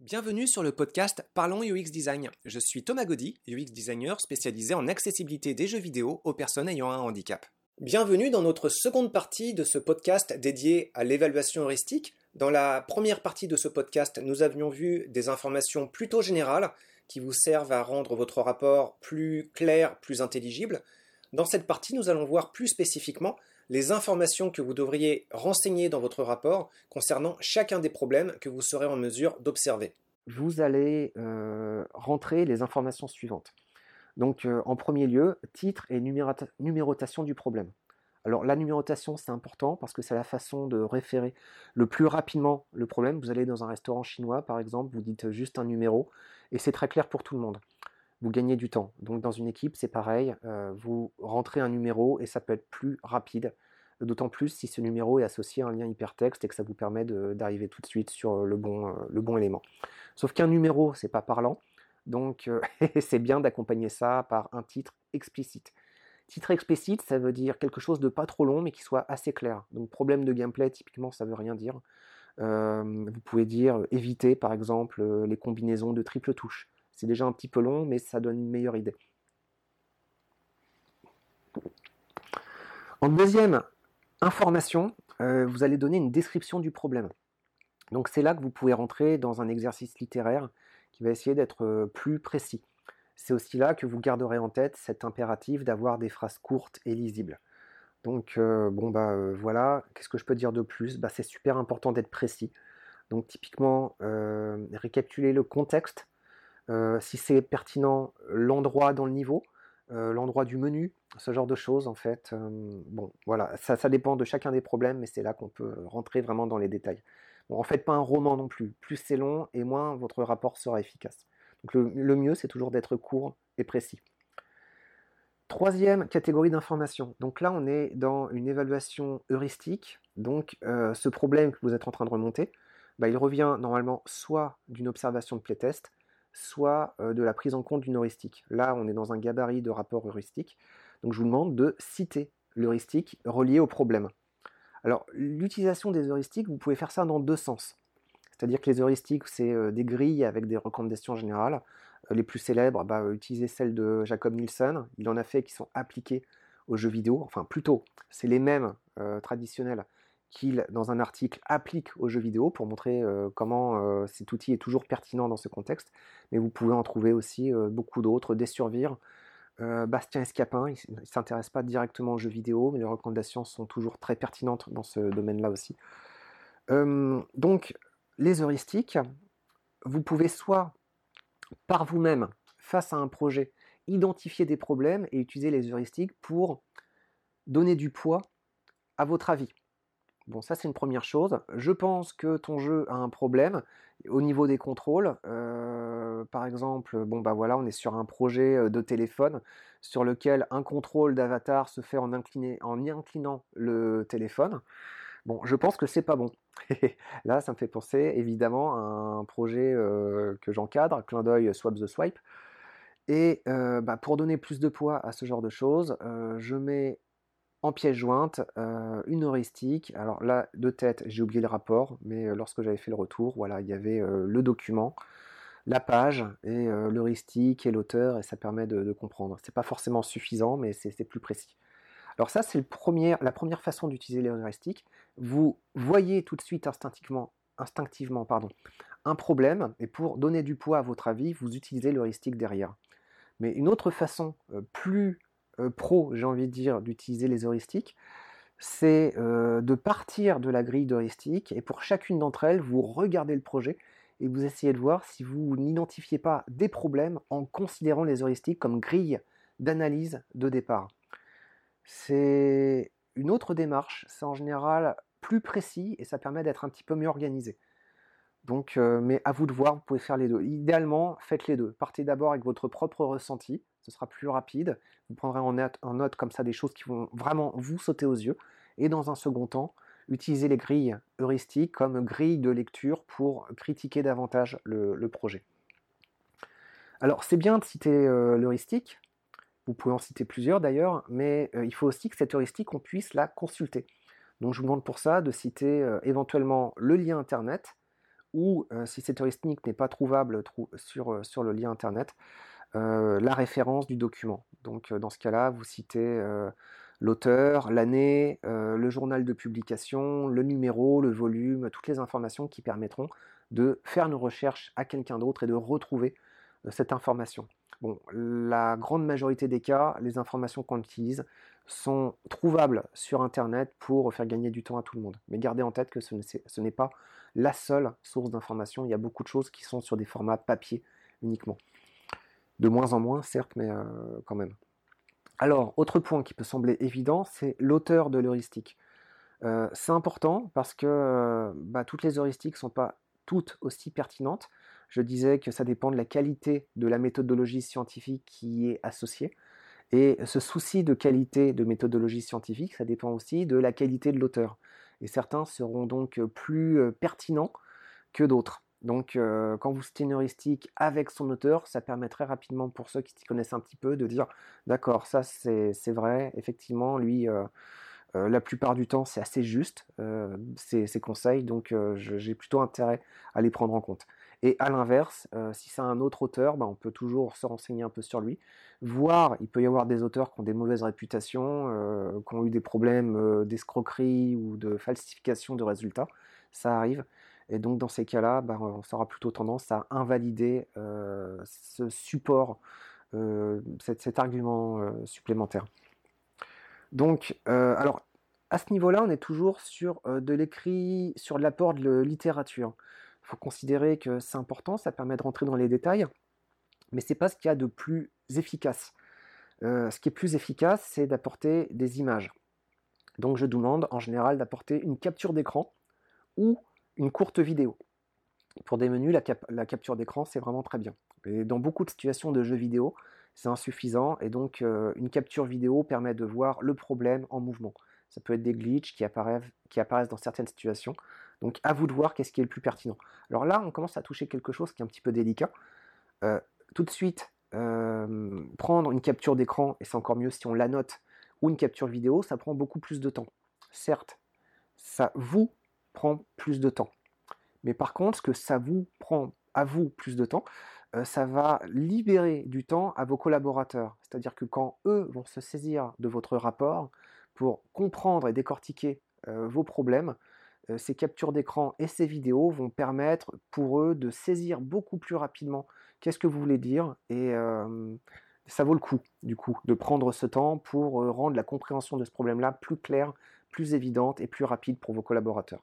Bienvenue sur le podcast Parlons UX Design. Je suis Thomas Gaudy, UX designer spécialisé en accessibilité des jeux vidéo aux personnes ayant un handicap. Bienvenue dans notre seconde partie de ce podcast dédié à l'évaluation heuristique. Dans la première partie de ce podcast, nous avions vu des informations plutôt générales qui vous servent à rendre votre rapport plus clair, plus intelligible. Dans cette partie, nous allons voir plus spécifiquement les informations que vous devriez renseigner dans votre rapport concernant chacun des problèmes que vous serez en mesure d'observer. Vous allez euh, rentrer les informations suivantes. Donc euh, en premier lieu, titre et numérotation du problème. Alors la numérotation c'est important parce que c'est la façon de référer le plus rapidement le problème. Vous allez dans un restaurant chinois par exemple, vous dites juste un numéro et c'est très clair pour tout le monde vous gagnez du temps. Donc dans une équipe, c'est pareil, euh, vous rentrez un numéro et ça peut être plus rapide, d'autant plus si ce numéro est associé à un lien hypertexte et que ça vous permet d'arriver tout de suite sur le bon, euh, le bon élément. Sauf qu'un numéro, c'est pas parlant, donc euh, c'est bien d'accompagner ça par un titre explicite. Titre explicite, ça veut dire quelque chose de pas trop long mais qui soit assez clair. Donc problème de gameplay, typiquement, ça veut rien dire. vous pouvez dire éviter par exemple les combinaisons de triple touche. C'est déjà un petit peu long, mais ça donne une meilleure idée. En deuxième information, euh, vous allez donner une description du problème. Donc c'est là que vous pouvez rentrer dans un exercice littéraire qui va essayer d'être euh, plus précis. C'est aussi là que vous garderez en tête cet impératif d'avoir des phrases courtes et lisibles. Donc euh, bon bah voilà, qu'est-ce que je peux dire de plus? Bah, C'est super important d'être précis. Donc typiquement, récapituler le contexte si c'est pertinent, l'endroit dans le niveau, l'endroit du menu, ce genre de choses en fait. Euh, bon, voilà, ça, dépend de chacun des problèmes, mais c'est là qu'on peut rentrer vraiment dans les détails. Bon, en fait, pas un roman non plus. Plus c'est long et moins votre rapport sera efficace. Donc le, mieux, c'est toujours d'être court et précis. Troisième catégorie d'information. Donc là, on est dans une évaluation heuristique. Donc ce problème que vous êtes en train de remonter, bah, il revient normalement soit d'une observation de playtest, soit euh, de la prise en compte d'une heuristique. Là, on est dans un gabarit de rapport heuristique. Donc je vous demande de citer l'heuristique relié au problème. Alors, l'utilisation des heuristiques, vous pouvez faire ça dans deux sens. C'est-à-dire que les heuristiques, c'est euh, des grilles avec des recommandations générales. Euh, les plus célèbres, bah, utilisez celles de Jacob Nielsen. Il en a fait qui sont appliquées aux jeux vidéo. Enfin, plutôt, c'est les mêmes traditionnels qu'il, dans un article, applique aux jeux vidéo pour montrer euh, comment euh, cet outil est toujours pertinent dans ce contexte. Mais vous pouvez en trouver aussi euh, beaucoup d'autres, des survivre. Bastien Escapin, il ne s'intéresse pas directement aux jeux vidéo, mais les recommandations sont toujours très pertinentes dans ce domaine-là aussi. donc, les heuristiques, vous pouvez soit par vous-même, face à un projet, identifier des problèmes et utiliser les heuristiques pour donner du poids à votre avis. Bon, ça c'est une première chose. Je pense que ton jeu a un problème au niveau des contrôles. Euh, par exemple, bon bah voilà, on est sur un projet euh, de téléphone sur lequel un contrôle d'avatar se fait en, y inclinant le téléphone. Bon, je pense que c'est pas bon. Là, ça me fait penser évidemment à un projet euh, que j'encadre, clin d'œil Swap the Swipe. Et bah, pour donner plus de poids à ce genre de choses, je mets en pièce jointe, euh, une heuristique. Alors là, de tête, j'ai oublié le rapport, mais euh, lorsque j'avais fait le retour, voilà, il y avait euh, le document, la page et l'heuristique et l'auteur, et ça permet de, comprendre. C'est pas forcément suffisant, mais c'est plus précis. Alors ça, c'est la première façon d'utiliser les heuristiques. Vous voyez tout de suite instinctivement, pardon, un problème, et pour donner du poids à votre avis, vous utilisez l'heuristique derrière. Mais une autre façon plus euh, pro, j'ai envie de dire, d'utiliser les heuristiques, c'est euh, de partir de la grille d'heuristiques et pour chacune d'entre elles, vous regardez le projet et vous essayez de voir si vous n'identifiez pas des problèmes en considérant les heuristiques comme grille d'analyse de départ. C'est une autre démarche, c'est en général plus précis et ça permet d'être un petit peu mieux organisé. Donc, euh, mais à vous de voir, vous pouvez faire les deux. Idéalement, faites les deux. Partez d'abord avec votre propre ressenti, ce sera plus rapide. Vous prendrez en note, comme ça des choses qui vont vraiment vous sauter aux yeux. Et dans un second temps, utilisez les grilles heuristiques comme grille de lecture pour critiquer davantage le, projet. Alors, c'est bien de citer euh, l'heuristique. Vous pouvez en citer plusieurs d'ailleurs, mais euh, il faut aussi que cette heuristique, on puisse la consulter. Donc, je vous demande pour ça de citer éventuellement le lien internet ou si cette heuristique n'est pas trouvable sur le lien internet, la référence du document. Donc dans ce cas-là, vous citez l'auteur, l'année, le journal de publication, le numéro, le volume, toutes les informations qui permettront de faire une recherche à quelqu'un d'autre et de retrouver cette information. Bon, la grande majorité des cas, les informations qu'on utilise sont trouvables sur Internet pour faire gagner du temps à tout le monde. Mais gardez en tête que ce n'est pas la seule source d'information. Il y a beaucoup de choses qui sont sur des formats papier uniquement. De moins en moins, certes, mais euh, quand même. Alors, autre point qui peut sembler évident, c'est l'auteur de l'heuristique. Euh, c'est important parce que euh, bah, toutes les heuristiques ne sont pas toutes aussi pertinentes. Je disais que ça dépend de la qualité de la méthodologie scientifique qui est associée. Et ce souci de qualité de méthodologie scientifique, ça dépend aussi de la qualité de l'auteur. Et certains seront donc plus pertinents que d'autres. Donc, quand vous citez avec son auteur, ça permettrait rapidement pour ceux qui s'y connaissent un petit peu de dire d'accord, ça c'est vrai, effectivement, lui, la plupart du temps, c'est assez juste, ces, conseils, donc j'ai plutôt intérêt à les prendre en compte. Et à l'inverse, si c'est un autre auteur, bah, on peut toujours se renseigner un peu sur lui, voir, il peut y avoir des auteurs qui ont des mauvaises réputations, qui ont eu des problèmes d'escroquerie ou de falsification de résultats, ça arrive. Et donc dans ces cas-là, bah, on aura plutôt tendance à invalider ce support, cet, argument supplémentaire. Donc, alors, à ce niveau-là, on est toujours sur de l'écrit, sur l'apport de littérature. Il faut considérer que c'est important, ça permet de rentrer dans les détails, mais ce n'est pas ce qu'il y a de plus efficace. ce qui est plus efficace, c'est d'apporter des images. Donc je demande en général d'apporter une capture d'écran ou une courte vidéo. Pour des menus, la, capture d'écran, c'est vraiment très bien. Et dans beaucoup de situations de jeux vidéo, c'est insuffisant, et donc euh, une capture vidéo permet de voir le problème en mouvement. Ça peut être des glitches qui apparaissent, qui apparaissent dans certaines situations. Donc à vous de voir qu'est-ce qui est le plus pertinent. Alors là, on commence à toucher quelque chose qui est un petit peu délicat. Euh, tout de suite, euh, prendre une capture d'écran, et c'est encore mieux si on la note, ou une capture vidéo, ça prend beaucoup plus de temps. Certes, ça vous plus de temps. Mais par contre, ce que ça vous prend à vous plus de temps, euh, ça va libérer du temps à vos collaborateurs. C'est-à-dire que quand eux vont se saisir de votre rapport pour comprendre et décortiquer euh, vos problèmes, euh, ces captures d'écran et ces vidéos vont permettre pour eux de saisir beaucoup plus rapidement qu'est-ce que vous voulez dire et ça vaut le coup du coup de prendre ce temps pour rendre la compréhension de ce problème-là plus claire, plus évidente et plus rapide pour vos collaborateurs.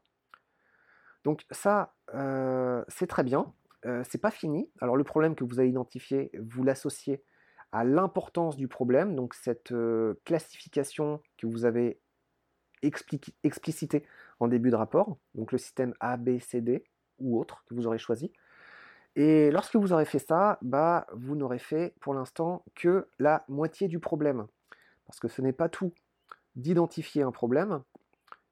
Donc ça, euh, c'est très bien. Euh, c'est pas fini. Alors le problème que vous avez identifié, vous l'associez à l'importance du problème, donc cette euh, classification que vous avez explicitée en début de rapport, donc le système A, B, C, D ou autre que vous aurez choisi. Et lorsque vous aurez fait ça, bah, vous n'aurez fait pour l'instant que la moitié du problème. Parce que ce n'est pas tout d'identifier un problème,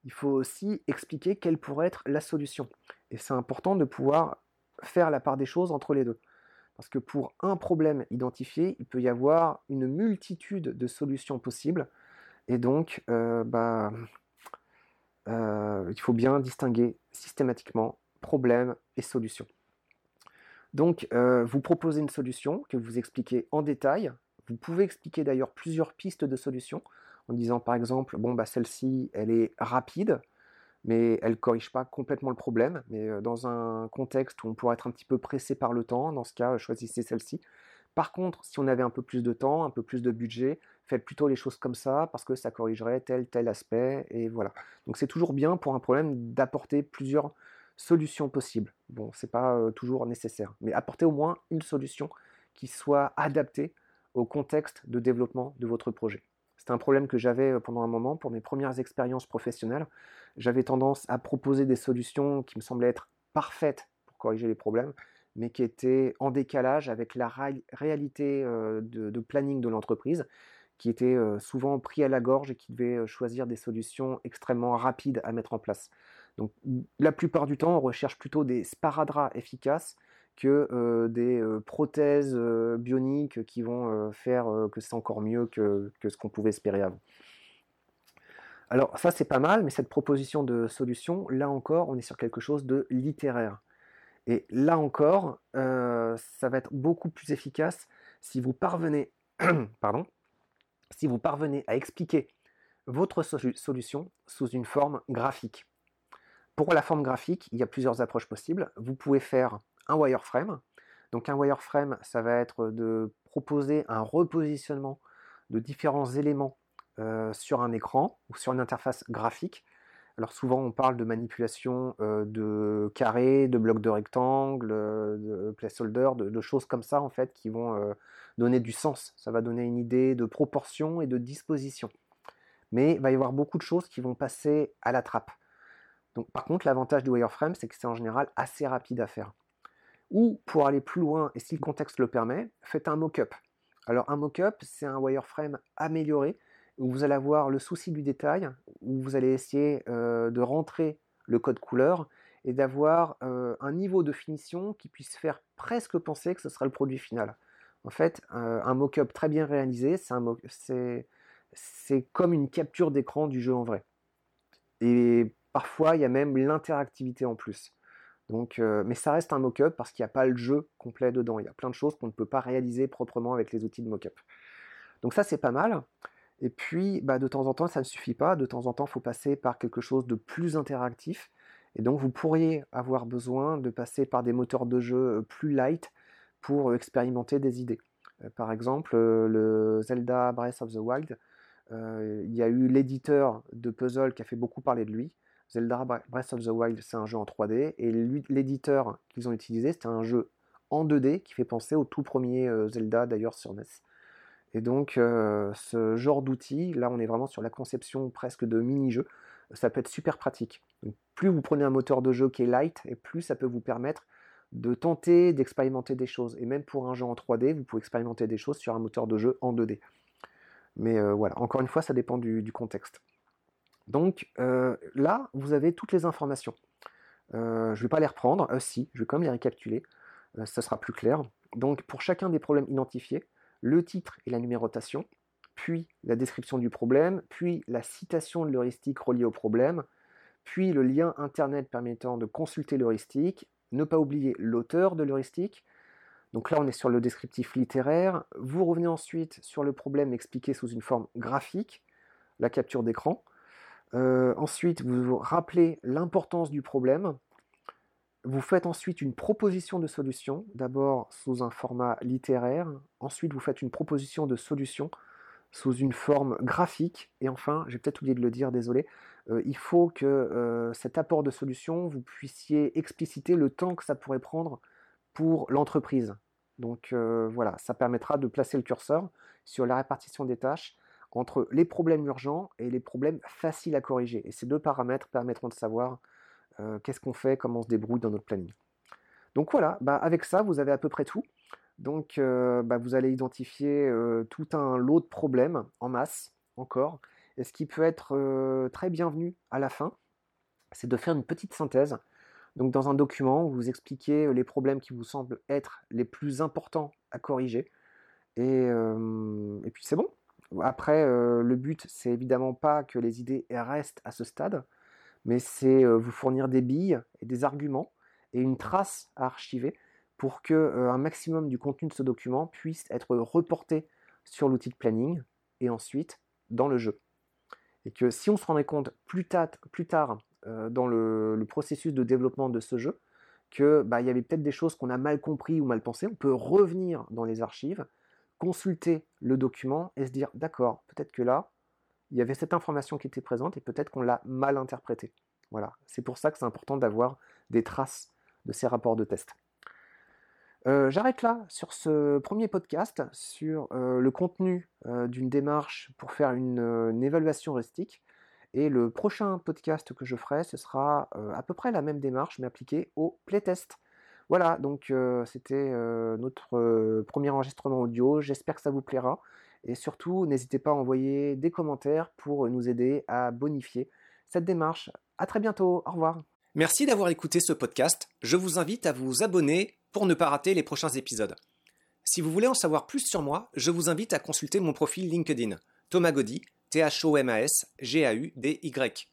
il faut aussi expliquer quelle pourrait être la solution. Et c'est important de pouvoir faire la part des choses entre les deux. Parce que pour un problème identifié, il peut y avoir une multitude de solutions possibles. Et donc, euh, bah, euh, il faut bien distinguer systématiquement problème et solution. Donc, euh, vous proposez une solution que vous expliquez en détail. Vous pouvez expliquer d'ailleurs plusieurs pistes de solutions en disant par exemple, bon, bah, celle-ci, elle est rapide, mais elle ne corrige pas complètement le problème. Mais euh, dans un contexte où on pourrait être un petit peu pressé par le temps, dans ce cas, choisissez celle-ci. Par contre, si on avait un peu plus de temps, un peu plus de budget, faites plutôt les choses comme ça parce que ça corrigerait tel tel aspect et voilà. Donc c'est toujours bien pour un problème d'apporter plusieurs solutions possibles. Bon, c'est pas euh, toujours nécessaire, mais apporter au moins une solution qui soit adaptée au contexte de développement de votre projet. C'était un problème que j'avais euh, pendant un moment pour mes premières expériences professionnelles. J'avais tendance à proposer des solutions qui me semblaient être parfaites pour corriger les problèmes, mais qui étaient en décalage avec la réalité euh, de, planning de l'entreprise, qui était euh, souvent pris à la gorge et qui devait choisir des solutions extrêmement rapides à mettre en place. Donc la plupart du temps, on recherche plutôt des sparadraps efficaces que des prothèses bioniques qui vont faire que c'est encore mieux que, ce qu'on pouvait espérer avant. Alors ça c'est pas mal, mais cette proposition de solution, là encore, on est sur quelque chose de littéraire. Et là encore, ça va être beaucoup plus efficace si vous parvenez, pardon, si vous parvenez à expliquer votre solution sous une forme graphique. Pour la forme graphique, il y a plusieurs approches possibles. Vous pouvez faire un wireframe. Donc un wireframe, ça va être de proposer un repositionnement de différents éléments euh, sur un écran ou sur une interface graphique. Alors souvent on parle de manipulation euh, de carrés, de blocs de rectangles, euh, de placeholder, de, de, choses comme ça en fait qui vont donner du sens. Ça va donner une idée de proportion et de disposition. Mais il va y avoir beaucoup de choses qui vont passer à la trappe. Donc, par contre, l'avantage du wireframe, c'est que c'est en général assez rapide à faire. Ou pour aller plus loin, et si le contexte le permet, faites un mock-up. Alors un mock-up, c'est un wireframe amélioré, où vous allez avoir le souci du détail, où vous allez essayer euh, de rentrer le code couleur et d'avoir euh, un niveau de finition qui puisse faire presque penser que ce sera le produit final. En fait, euh, un mock-up très bien réalisé, c'est comme une capture d'écran du jeu en vrai. Et Parfois, il y a même l'interactivité en plus. Donc, euh, mais ça reste un mock-up parce qu'il n'y a pas le jeu complet dedans. Il y a plein de choses qu'on ne peut pas réaliser proprement avec les outils de mock-up. Donc ça, c'est pas mal. Et puis, bah, de temps en temps, ça ne suffit pas. De temps en temps, il faut passer par quelque chose de plus interactif. Et donc, vous pourriez avoir besoin de passer par des moteurs de jeu euh, plus light pour euh, expérimenter des idées. Par exemple, le Zelda Breath of the Wild, il y a eu l'éditeur de puzzle qui a fait beaucoup parler de lui. Zelda Breath of the Wild, c'est un jeu en 3D, et l'éditeur qu'ils ont utilisé, c'était un jeu en 2D qui fait penser au tout premier euh, Zelda d'ailleurs sur NES. Et donc euh, ce genre d'outil, là on est vraiment sur la conception presque de mini-jeu, ça peut être super pratique. plus vous prenez un moteur de jeu qui est light, et plus ça peut vous permettre de tenter d'expérimenter des choses. Et même pour un jeu en 3D, vous pouvez expérimenter des choses sur un moteur de jeu en 2D. Mais euh, voilà, encore une fois, ça dépend du contexte. Donc euh, là, vous avez toutes les informations. Euh, je ne vais pas les reprendre, euh, si, je vais quand même les récapituler, ça sera plus clair. Donc pour chacun des problèmes identifiés, le titre et la numérotation, puis la description du problème, puis la citation de l'heuristique reliée au problème, puis le lien internet permettant de consulter l'heuristique, ne pas oublier l'auteur de l'heuristique. Donc là, on est sur le descriptif littéraire. Vous revenez ensuite sur le problème expliqué sous une forme graphique, la capture d'écran. Euh, ensuite, vous vous rappelez l'importance du problème. Vous faites ensuite une proposition de solution, d'abord sous un format littéraire. Ensuite, vous faites une proposition de solution sous une forme graphique. Et enfin, j'ai peut-être oublié de le dire, désolé, euh, il faut que euh, cet apport de solution, vous puissiez expliciter le temps que ça pourrait prendre pour l'entreprise. Donc voilà, ça permettra de placer le curseur sur la répartition des tâches entre les problèmes urgents et les problèmes faciles à corriger. Et ces deux paramètres permettront de savoir euh, qu'est-ce qu'on fait, comment on se débrouille dans notre planning. Donc voilà, bah avec ça, vous avez à peu près tout. Donc euh, bah vous allez identifier euh, tout un lot de problèmes en masse, encore. Et ce qui peut être très bienvenu à la fin, c'est de faire une petite synthèse. Donc dans un document, vous expliquez les problèmes qui vous semblent être les plus importants à corriger. Et, et puis c'est bon, après, euh, le but, c'est évidemment pas que les idées restent à ce stade, mais c'est euh, vous fournir des billes et des arguments et une trace à archiver pour que euh, un maximum du contenu de ce document puisse être reporté sur l'outil de planning et ensuite dans le jeu. Et que si on se rendait compte plus, tard, dans le, processus de développement de ce jeu, qu'il bah, y avait peut-être des choses qu'on a mal compris ou mal pensées, on peut revenir dans les archives consulter le document et se dire d'accord, peut-être que là, il y avait cette information qui était présente et peut-être qu'on l'a mal interprétée. Voilà, c'est pour ça que c'est important d'avoir des traces de ces rapports de test. Euh, j'arrête là sur ce premier podcast sur euh, le contenu euh, d'une démarche pour faire une, évaluation heuristique. Et le prochain podcast que je ferai, ce sera à peu près la même démarche, mais appliquée au playtest. Voilà, donc c'était notre premier enregistrement audio. J'espère que ça vous plaira. Et surtout, n'hésitez pas à envoyer des commentaires pour nous aider à bonifier cette démarche. À très bientôt. Au revoir. Merci d'avoir écouté ce podcast. Je vous invite à vous abonner pour ne pas rater les prochains épisodes. Si vous voulez en savoir plus sur moi, je vous invite à consulter mon profil LinkedIn, Thomas Gaudy, T-H-O-M-A-S, G-A-U-D-Y.